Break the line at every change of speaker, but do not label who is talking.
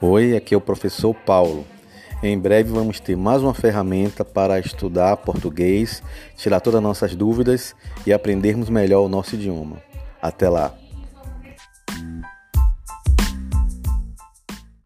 Oi, aqui é o professor Paulo. Em breve vamos ter mais uma ferramenta para estudar português, tirar todas as nossas dúvidas e aprendermos melhor o nosso idioma. Até lá!